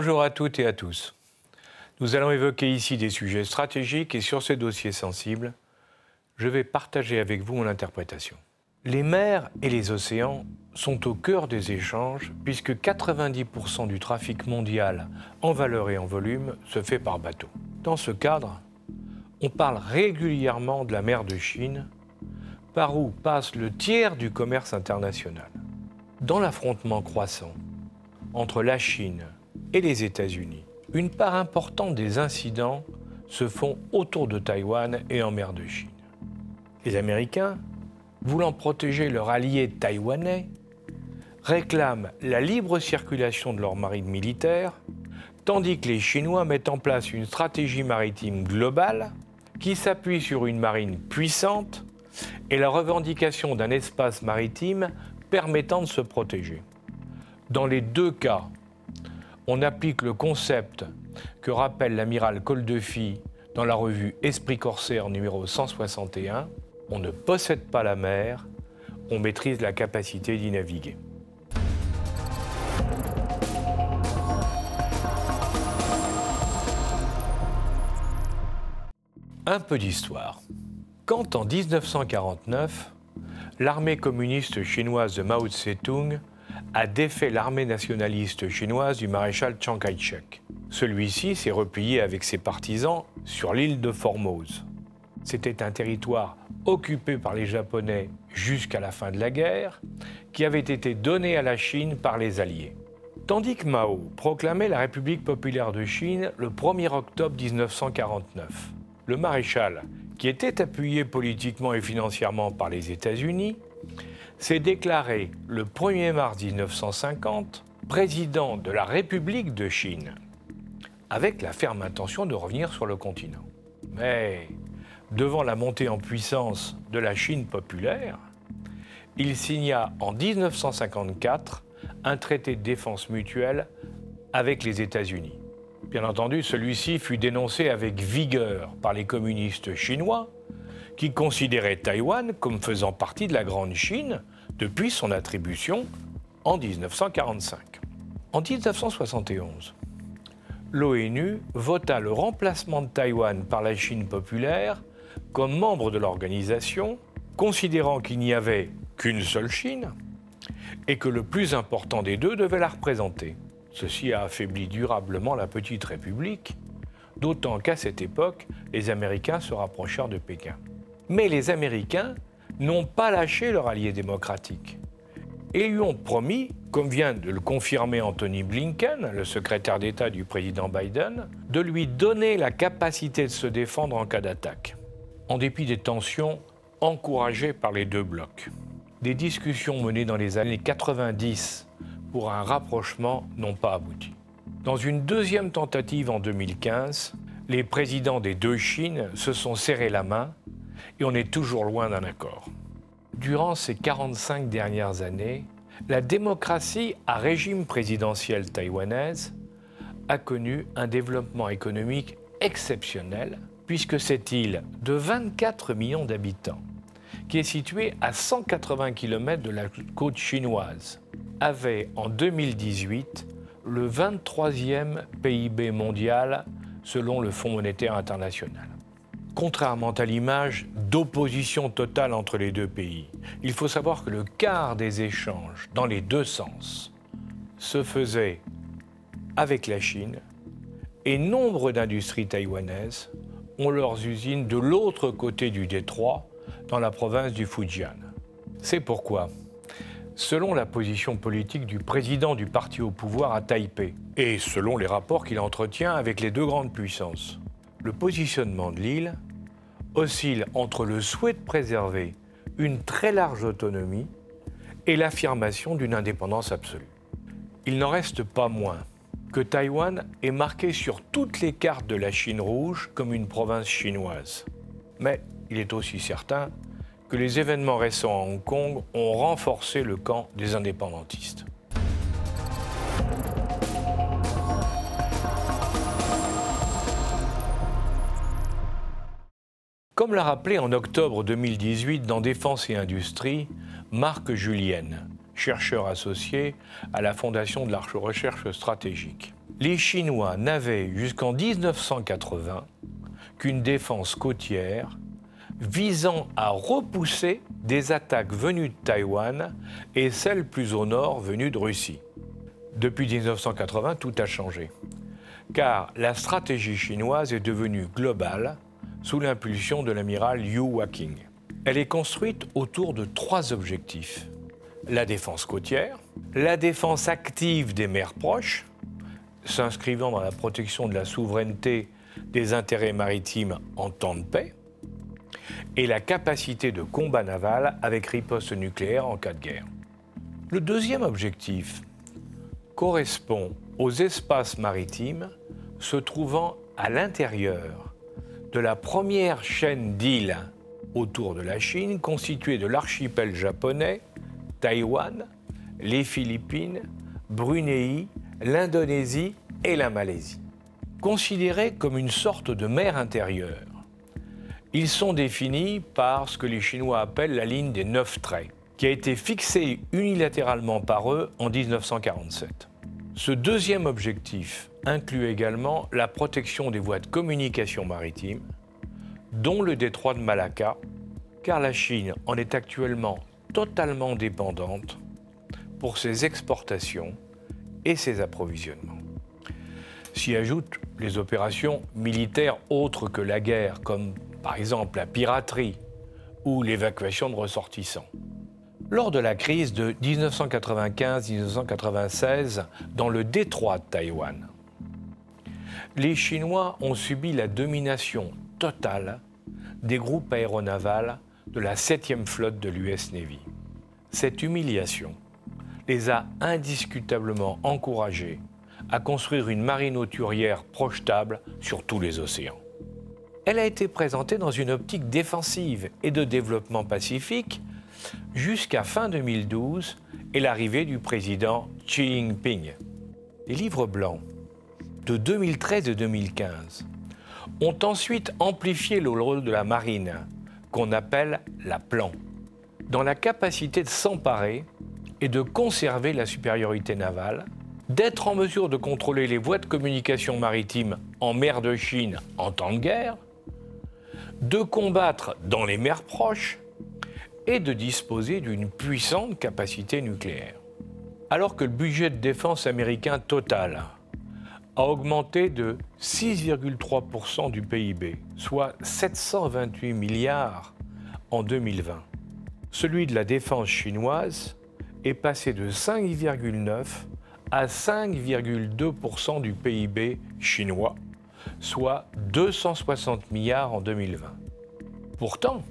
Bonjour à toutes et à tous. Nous allons évoquer ici des sujets stratégiques et sur ces dossiers sensibles, je vais partager avec vous mon interprétation. Les mers et les océans sont au cœur des échanges puisque 90% du trafic mondial en valeur et en volume se fait par bateau. Dans ce cadre, on parle régulièrement de la mer de Chine, par où passe le tiers du commerce international. Dans l'affrontement croissant entre la Chine et les États-Unis, une part importante des incidents se font autour de Taïwan et en mer de Chine. Les Américains, voulant protéger leur allié taïwanais, réclament la libre circulation de leur marine militaire, tandis que les Chinois mettent en place une stratégie maritime globale qui s'appuie sur une marine puissante et la revendication d'un espace maritime permettant de se protéger. Dans les deux cas, on applique le concept que rappelle l'amiral Coldefi dans la revue Esprit corsaire numéro 161, on ne possède pas la mer, on maîtrise la capacité d'y naviguer. Un peu d'histoire. Quand en 1949, l'armée communiste chinoise de Mao Tse-tung a défait l'armée nationaliste chinoise du maréchal Chiang Kai-shek. Celui-ci s'est replié avec ses partisans sur l'île de Formose. C'était un territoire occupé par les Japonais jusqu'à la fin de la guerre, qui avait été donné à la Chine par les Alliés. Tandis que Mao proclamait la République populaire de Chine le 1er octobre 1949, le maréchal, qui était appuyé politiquement et financièrement par les États-Unis, s'est déclaré le 1er mars 1950 président de la République de Chine, avec la ferme intention de revenir sur le continent. Mais devant la montée en puissance de la Chine populaire, il signa en 1954 un traité de défense mutuelle avec les États-Unis. Bien entendu, celui-ci fut dénoncé avec vigueur par les communistes chinois, qui considéraient Taïwan comme faisant partie de la Grande Chine depuis son attribution en 1945. En 1971, l'ONU vota le remplacement de Taïwan par la Chine populaire comme membre de l'organisation, considérant qu'il n'y avait qu'une seule Chine et que le plus important des deux devait la représenter. Ceci a affaibli durablement la petite République, d'autant qu'à cette époque, les Américains se rapprochèrent de Pékin. Mais les Américains n'ont pas lâché leur allié démocratique et lui ont promis, comme vient de le confirmer Anthony Blinken, le secrétaire d'État du président Biden, de lui donner la capacité de se défendre en cas d'attaque, en dépit des tensions encouragées par les deux blocs. Des discussions menées dans les années 90 pour un rapprochement n'ont pas abouti. Dans une deuxième tentative en 2015, les présidents des deux Chines se sont serrés la main et on est toujours loin d'un accord. Durant ces 45 dernières années, la démocratie à régime présidentiel taïwanaise a connu un développement économique exceptionnel puisque cette île de 24 millions d'habitants, qui est située à 180 km de la côte chinoise, avait en 2018 le 23e PIB mondial selon le Fonds monétaire international. Contrairement à l'image d'opposition totale entre les deux pays, il faut savoir que le quart des échanges dans les deux sens se faisait avec la Chine et nombre d'industries taïwanaises ont leurs usines de l'autre côté du détroit, dans la province du Fujian. C'est pourquoi selon la position politique du président du parti au pouvoir à Taipei et selon les rapports qu'il entretient avec les deux grandes puissances. Le positionnement de l'île oscille entre le souhait de préserver une très large autonomie et l'affirmation d'une indépendance absolue. Il n'en reste pas moins que Taïwan est marqué sur toutes les cartes de la Chine rouge comme une province chinoise. Mais il est aussi certain que les événements récents à Hong Kong ont renforcé le camp des indépendantistes. Comme l'a rappelé en octobre 2018 dans Défense et Industrie, Marc Julienne, chercheur associé à la Fondation de la recherche stratégique. les Chinois n'avaient jusqu'en 1980 qu'une défense côtière visant à repousser des attaques venues de Taïwan et celles plus au nord venues de Russie. Depuis 1980, tout a changé, car la stratégie chinoise est devenue globale sous l'impulsion de l'amiral Liu Waking. Elle est construite autour de trois objectifs. La défense côtière, la défense active des mers proches, s'inscrivant dans la protection de la souveraineté des intérêts maritimes en temps de paix, et la capacité de combat naval avec riposte nucléaire en cas de guerre. Le deuxième objectif correspond aux espaces maritimes se trouvant à l'intérieur de la première chaîne d'îles autour de la Chine constituée de l'archipel japonais, Taïwan, les Philippines, Brunei, l'Indonésie et la Malaisie. Considérés comme une sorte de mer intérieure, ils sont définis par ce que les Chinois appellent la ligne des neuf traits, qui a été fixée unilatéralement par eux en 1947. Ce deuxième objectif inclut également la protection des voies de communication maritime, dont le détroit de Malacca, car la Chine en est actuellement totalement dépendante pour ses exportations et ses approvisionnements. S'y ajoutent les opérations militaires autres que la guerre, comme par exemple la piraterie ou l'évacuation de ressortissants. Lors de la crise de 1995-1996 dans le détroit de Taïwan, les Chinois ont subi la domination totale des groupes aéronavals de la 7e flotte de l'US Navy. Cette humiliation les a indiscutablement encouragés à construire une marine auturière projetable sur tous les océans. Elle a été présentée dans une optique défensive et de développement pacifique jusqu'à fin 2012 et l'arrivée du président Xi Jinping. Les livres blancs de 2013 et 2015 ont ensuite amplifié le rôle de la marine, qu'on appelle la plan, dans la capacité de s'emparer et de conserver la supériorité navale, d'être en mesure de contrôler les voies de communication maritime en mer de Chine en temps de guerre, de combattre dans les mers proches et de disposer d'une puissante capacité nucléaire. Alors que le budget de défense américain total a augmenté de 6,3% du PIB, soit 728 milliards en 2020. Celui de la défense chinoise est passé de 5,9 à 5,2% du PIB chinois, soit 260 milliards en 2020. Pourtant,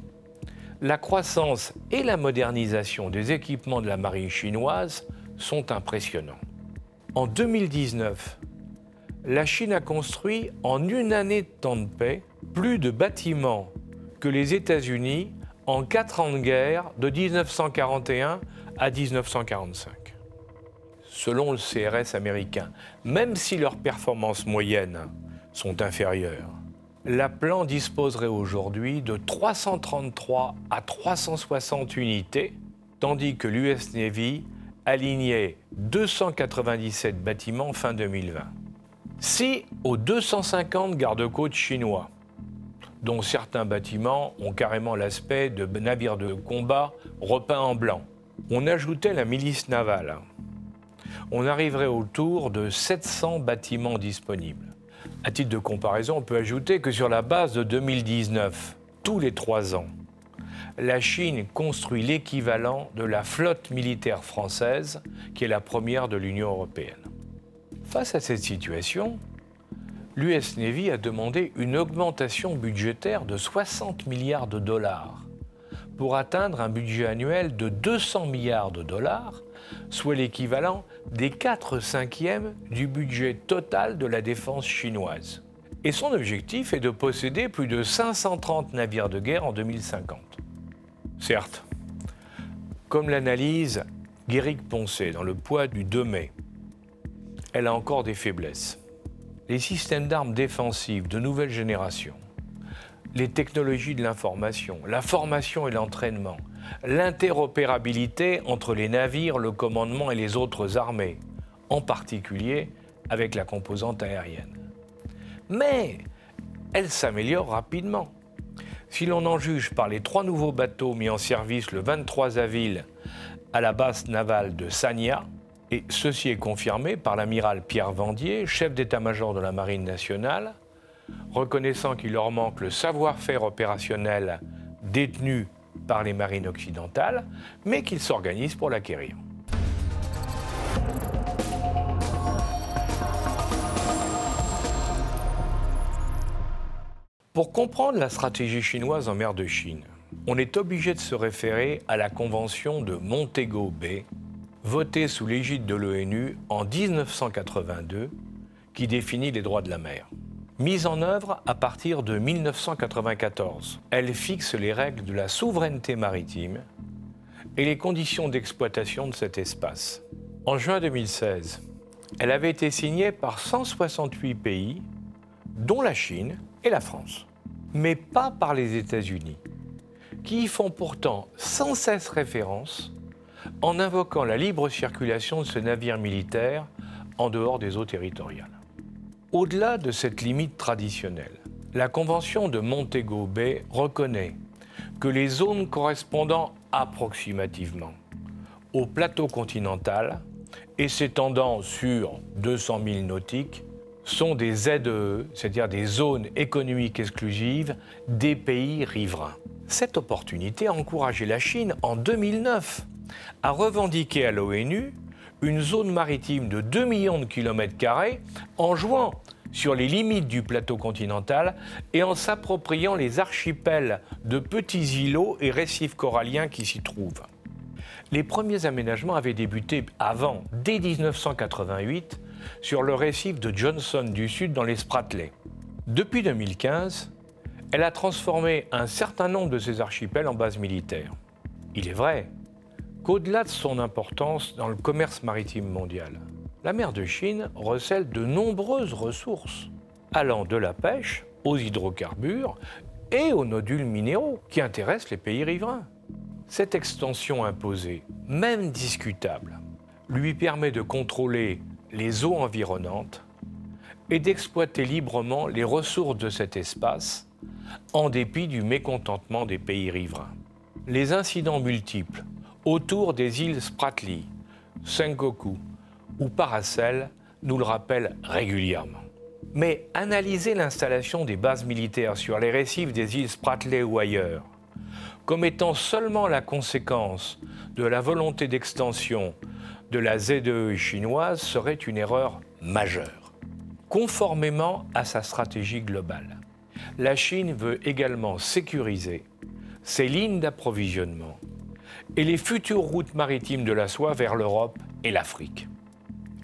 la croissance et la modernisation des équipements de la marine chinoise sont impressionnants. En 2019, la Chine a construit en une année de temps de paix plus de bâtiments que les États-Unis en quatre ans de guerre de 1941 à 1945. Selon le CRS américain, même si leurs performances moyennes sont inférieures, la plan disposerait aujourd'hui de 333 à 360 unités, tandis que l'US Navy alignait 297 bâtiments fin 2020. Si aux 250 gardes-côtes chinois, dont certains bâtiments ont carrément l'aspect de navires de combat repeints en blanc, on ajoutait la milice navale, on arriverait autour de 700 bâtiments disponibles. À titre de comparaison, on peut ajouter que sur la base de 2019, tous les trois ans, la Chine construit l'équivalent de la flotte militaire française, qui est la première de l'Union européenne. Face à cette situation, l'US Navy a demandé une augmentation budgétaire de 60 milliards de dollars pour atteindre un budget annuel de 200 milliards de dollars, soit l'équivalent des 4 cinquièmes du budget total de la défense chinoise. Et son objectif est de posséder plus de 530 navires de guerre en 2050. Certes, comme l'analyse Guéric Poncet dans Le poids du 2 mai, elle a encore des faiblesses. Les systèmes d'armes défensives de nouvelle génération, les technologies de l'information, la formation et l'entraînement, l'interopérabilité entre les navires, le commandement et les autres armées, en particulier avec la composante aérienne. Mais elle s'améliore rapidement. Si l'on en juge par les trois nouveaux bateaux mis en service le 23 avril à la base navale de Sanya, et ceci est confirmé par l'amiral Pierre Vendier, chef d'état-major de la Marine nationale, reconnaissant qu'il leur manque le savoir-faire opérationnel détenu par les marines occidentales, mais qu'ils s'organisent pour l'acquérir. Pour comprendre la stratégie chinoise en mer de Chine, on est obligé de se référer à la convention de Montego Bay, votée sous l'égide de l'ONU en 1982, qui définit les droits de la mer. Mise en œuvre à partir de 1994, elle fixe les règles de la souveraineté maritime et les conditions d'exploitation de cet espace. En juin 2016, elle avait été signée par 168 pays, dont la Chine et la France mais pas par les États-Unis, qui y font pourtant sans cesse référence en invoquant la libre circulation de ce navire militaire en dehors des eaux territoriales. Au-delà de cette limite traditionnelle, la Convention de Montego Bay reconnaît que les zones correspondant approximativement au plateau continental et s'étendant sur 200 000 nautiques sont des ZEE, c'est-à-dire des zones économiques exclusives des pays riverains. Cette opportunité a encouragé la Chine en 2009 à revendiquer à l'ONU une zone maritime de 2 millions de kilomètres carrés en jouant sur les limites du plateau continental et en s'appropriant les archipels de petits îlots et récifs coralliens qui s'y trouvent. Les premiers aménagements avaient débuté avant, dès 1988, sur le récif de Johnson du Sud dans les Spratley. Depuis 2015, elle a transformé un certain nombre de ces archipels en bases militaires. Il est vrai qu'au-delà de son importance dans le commerce maritime mondial, la mer de Chine recèle de nombreuses ressources, allant de la pêche aux hydrocarbures et aux nodules minéraux qui intéressent les pays riverains. Cette extension imposée, même discutable, lui permet de contrôler les eaux environnantes et d'exploiter librement les ressources de cet espace en dépit du mécontentement des pays riverains. Les incidents multiples autour des îles Spratly, Sengoku ou Paracel nous le rappellent régulièrement. Mais analyser l'installation des bases militaires sur les récifs des îles Spratly ou ailleurs comme étant seulement la conséquence de la volonté d'extension de la ZEE chinoise serait une erreur majeure. Conformément à sa stratégie globale, la Chine veut également sécuriser ses lignes d'approvisionnement et les futures routes maritimes de la soie vers l'Europe et l'Afrique.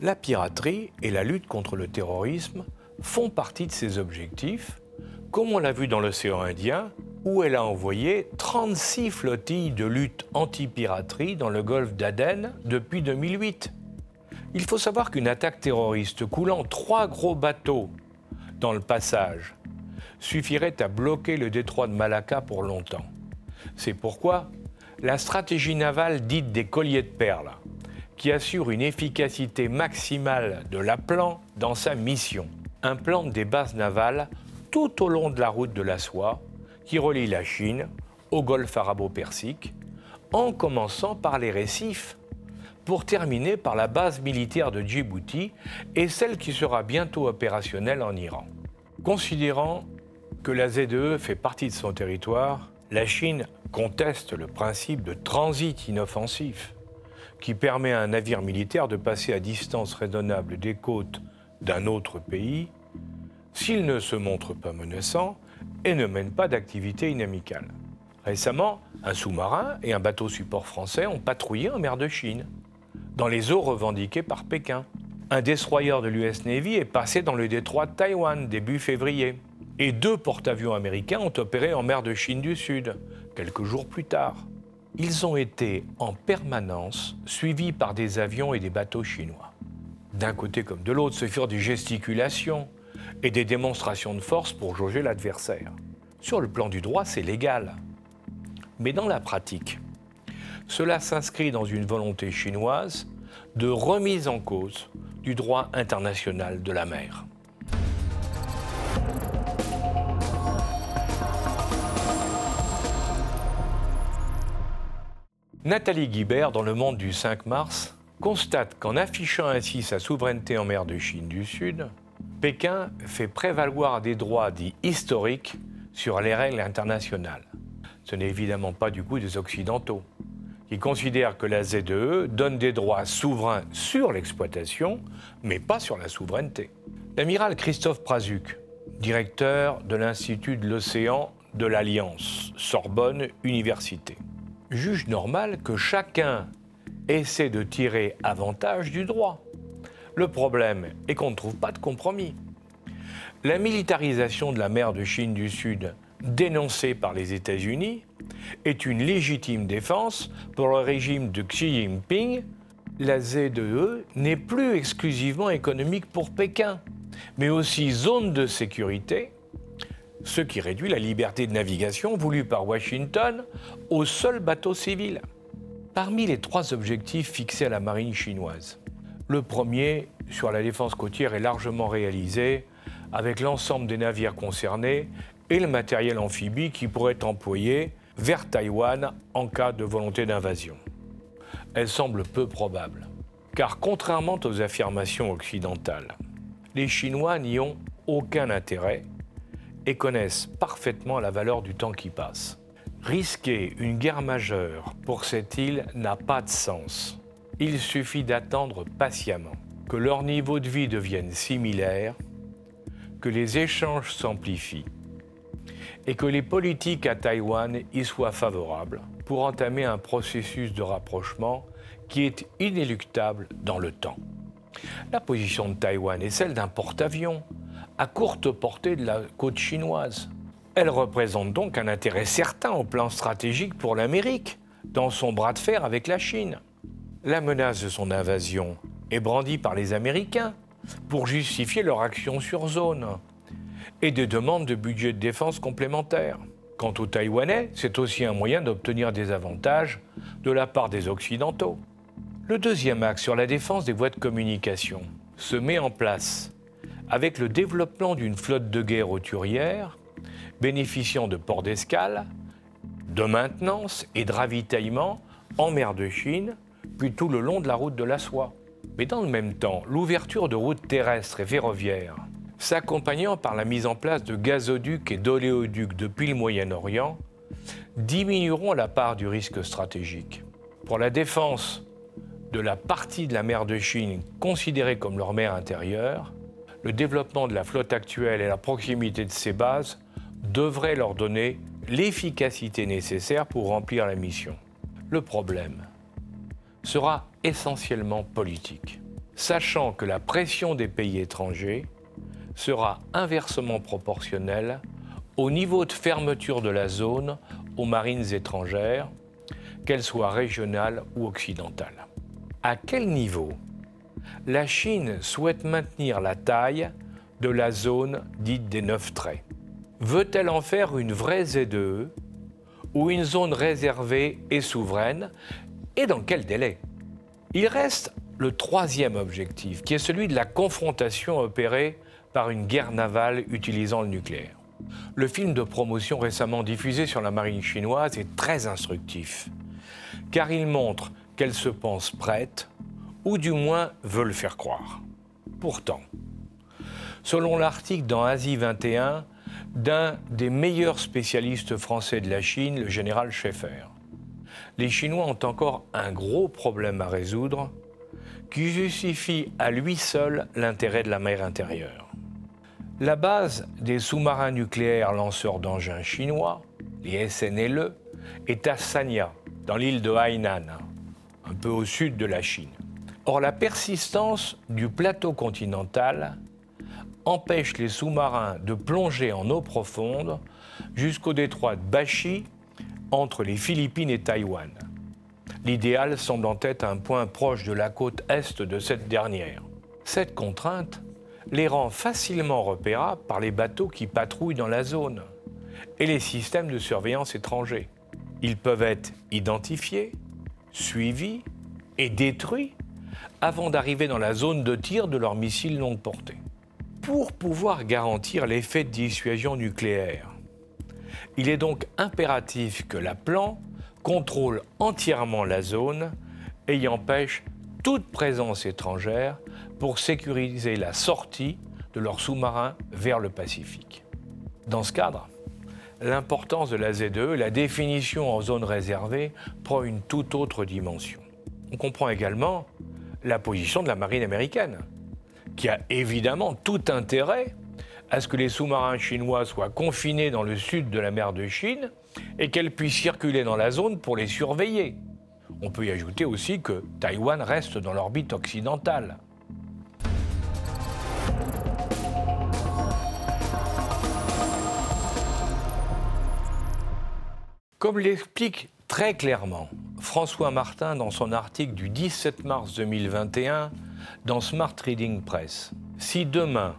La piraterie et la lutte contre le terrorisme font partie de ces objectifs, comme on l'a vu dans l'océan Indien, où elle a envoyé 36 flottilles de lutte anti-piraterie dans le golfe d'Aden depuis 2008. Il faut savoir qu'une attaque terroriste coulant trois gros bateaux dans le passage suffirait à bloquer le détroit de Malacca pour longtemps. C'est pourquoi la stratégie navale dite des colliers de perles, qui assure une efficacité maximale de l'aplan dans sa mission, implante des bases navales tout au long de la route de la soie qui relie la Chine au golfe arabo-persique, en commençant par les récifs, pour terminer par la base militaire de Djibouti et celle qui sera bientôt opérationnelle en Iran. Considérant que la ZEE fait partie de son territoire, la Chine conteste le principe de transit inoffensif, qui permet à un navire militaire de passer à distance raisonnable des côtes d'un autre pays s'il ne se montre pas menaçant et ne mène pas d'activité inamicale. Récemment, un sous-marin et un bateau support français ont patrouillé en mer de Chine, dans les eaux revendiquées par Pékin. Un destroyer de l'US Navy est passé dans le détroit de Taïwan début février. Et deux porte-avions américains ont opéré en mer de Chine du Sud, quelques jours plus tard. Ils ont été en permanence suivis par des avions et des bateaux chinois. D'un côté comme de l'autre, ce furent des gesticulations, et des démonstrations de force pour jauger l'adversaire. Sur le plan du droit, c'est légal. Mais dans la pratique, cela s'inscrit dans une volonté chinoise de remise en cause du droit international de la mer. Nathalie Guibert, dans Le Monde du 5 mars, constate qu'en affichant ainsi sa souveraineté en mer de Chine du Sud, Pékin fait prévaloir des droits dits historiques sur les règles internationales. Ce n'est évidemment pas du coup des Occidentaux, qui considèrent que la ZEE donne des droits souverains sur l'exploitation, mais pas sur la souveraineté. L'amiral Christophe Prazuc, directeur de l'Institut de l'océan de l'Alliance, Sorbonne Université, juge normal que chacun essaie de tirer avantage du droit. Le problème est qu'on ne trouve pas de compromis. La militarisation de la mer de Chine du Sud, dénoncée par les États-Unis, est une légitime défense pour le régime de Xi Jinping. La ZEE n'est plus exclusivement économique pour Pékin, mais aussi zone de sécurité ce qui réduit la liberté de navigation voulue par Washington aux seuls bateaux civils. Parmi les trois objectifs fixés à la marine chinoise, le premier, sur la défense côtière, est largement réalisé avec l'ensemble des navires concernés et le matériel amphibie qui pourrait être employé vers Taïwan en cas de volonté d'invasion. Elle semble peu probable, car contrairement aux affirmations occidentales, les Chinois n'y ont aucun intérêt et connaissent parfaitement la valeur du temps qui passe. Risquer une guerre majeure pour cette île n'a pas de sens. Il suffit d'attendre patiemment que leur niveau de vie devienne similaire, que les échanges s'amplifient et que les politiques à Taïwan y soient favorables pour entamer un processus de rapprochement qui est inéluctable dans le temps. La position de Taïwan est celle d'un porte-avions à courte portée de la côte chinoise. Elle représente donc un intérêt certain au plan stratégique pour l'Amérique, dans son bras de fer avec la Chine. La menace de son invasion est brandie par les Américains pour justifier leur action sur zone et des demandes de budget de défense complémentaires. Quant aux Taïwanais, c'est aussi un moyen d'obtenir des avantages de la part des Occidentaux. Le deuxième axe sur la défense des voies de communication se met en place avec le développement d'une flotte de guerre auturière, bénéficiant de ports d'escale, de maintenance et de ravitaillement en mer de Chine, puis tout le long de la route de la soie. Mais dans le même temps, l'ouverture de routes terrestres et ferroviaires, s'accompagnant par la mise en place de gazoducs et d'oléoducs depuis le Moyen-Orient, diminueront la part du risque stratégique. Pour la défense de la partie de la mer de Chine considérée comme leur mer intérieure, le développement de la flotte actuelle et la proximité de ses bases devraient leur donner l'efficacité nécessaire pour remplir la mission. Le problème sera essentiellement politique, sachant que la pression des pays étrangers sera inversement proportionnelle au niveau de fermeture de la zone aux marines étrangères, qu'elles soient régionales ou occidentales. À quel niveau la Chine souhaite maintenir la taille de la zone dite des neuf traits. Veut-elle en faire une vraie ZEE ou une zone réservée et souveraine? Et dans quel délai? Il reste le troisième objectif qui est celui de la confrontation opérée par une guerre navale utilisant le nucléaire. Le film de promotion récemment diffusé sur la marine chinoise est très instructif, car il montre qu'elle se pense prête ou du moins veut le faire croire. Pourtant, selon l'article dans Asie 21 d'un des meilleurs spécialistes français de la Chine, le général Schaeffer, les Chinois ont encore un gros problème à résoudre qui justifie à lui seul l'intérêt de la mer intérieure. La base des sous-marins nucléaires lanceurs d'engins chinois, les SNLE, est à Sanya, dans l'île de Hainan, un peu au sud de la Chine. Or, la persistance du plateau continental empêche les sous-marins de plonger en eau profonde jusqu'au détroit de Bashi entre les Philippines et Taïwan. L'idéal semblant être un point proche de la côte est de cette dernière. Cette contrainte les rend facilement repérables par les bateaux qui patrouillent dans la zone et les systèmes de surveillance étrangers. Ils peuvent être identifiés, suivis et détruits avant d'arriver dans la zone de tir de leurs missiles longue portée. Pour pouvoir garantir l'effet de dissuasion nucléaire, il est donc impératif que la plan contrôle entièrement la zone et y empêche toute présence étrangère pour sécuriser la sortie de leurs sous-marins vers le Pacifique. Dans ce cadre, l'importance de la ZE, la définition en zone réservée, prend une toute autre dimension. On comprend également la position de la marine américaine, qui a évidemment tout intérêt à ce que les sous-marins chinois soient confinés dans le sud de la mer de Chine et qu'elles puissent circuler dans la zone pour les surveiller. On peut y ajouter aussi que Taïwan reste dans l'orbite occidentale. Comme l'explique très clairement François Martin dans son article du 17 mars 2021 dans Smart Reading Press, si demain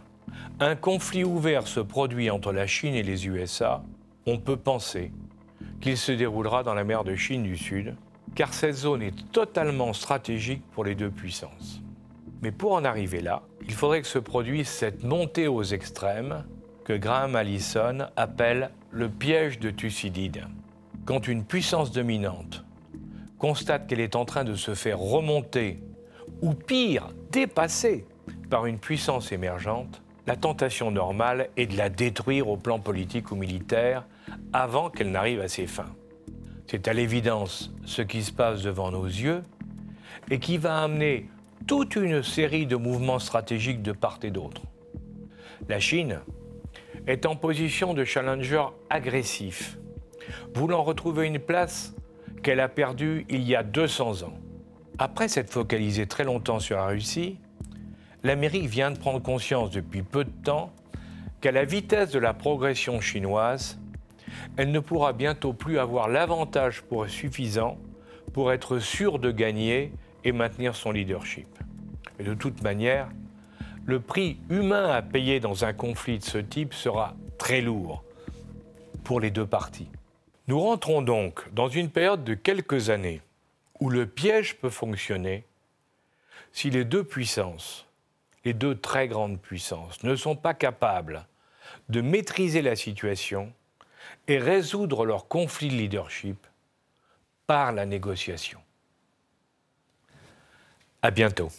un conflit ouvert se produit entre la Chine et les USA, on peut penser qu'il se déroulera dans la mer de Chine du Sud, car cette zone est totalement stratégique pour les deux puissances. Mais pour en arriver là, il faudrait que se produise cette montée aux extrêmes que Graham Allison appelle le piège de Thucydide. Quand une puissance dominante constate qu'elle est en train de se faire remonter, ou pire, dépasser par une puissance émergente, la tentation normale est de la détruire au plan politique ou militaire avant qu'elle n'arrive à ses fins. C'est à l'évidence ce qui se passe devant nos yeux et qui va amener toute une série de mouvements stratégiques de part et d'autre. La Chine est en position de challenger agressif, voulant retrouver une place qu'elle a perdue il y a 200 ans. Après s'être focalisée très longtemps sur la Russie, l'Amérique vient de prendre conscience depuis peu de temps qu'à la vitesse de la progression chinoise, elle ne pourra bientôt plus avoir l'avantage pour suffisant pour être sûre de gagner et maintenir son leadership. De toute manière, le prix humain à payer dans un conflit de ce type sera très lourd pour les deux parties. Nous rentrons donc dans une période de quelques années où le piège peut fonctionner si les deux puissances, les deux très grandes puissances, ne sont pas capables de maîtriser la situation et résoudre leur conflit de leadership par la négociation. À bientôt.